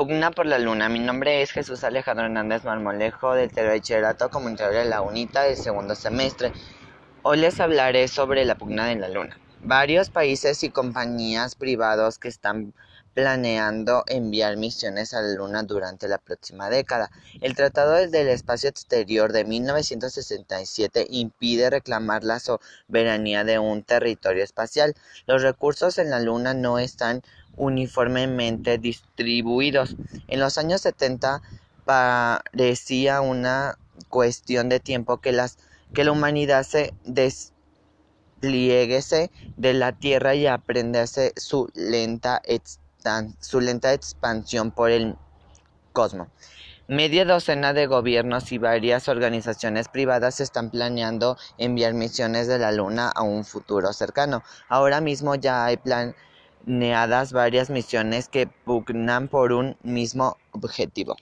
Pugna por la Luna. Mi nombre es Jesús Alejandro Hernández Marmolejo del Bachillerato Comunitario de la UNITA del segundo semestre. Hoy les hablaré sobre la pugna de la Luna. Varios países y compañías privados que están planeando enviar misiones a la Luna durante la próxima década. El Tratado del Espacio Exterior de 1967 impide reclamar la soberanía de un territorio espacial. Los recursos en la Luna no están uniformemente distribuidos. En los años 70 parecía una cuestión de tiempo que, las, que la humanidad se desplieguese de la Tierra y aprendiese su lenta, su lenta expansión por el cosmos. Media docena de gobiernos y varias organizaciones privadas están planeando enviar misiones de la Luna a un futuro cercano. Ahora mismo ya hay plan varias misiones que pugnan por un mismo objetivo.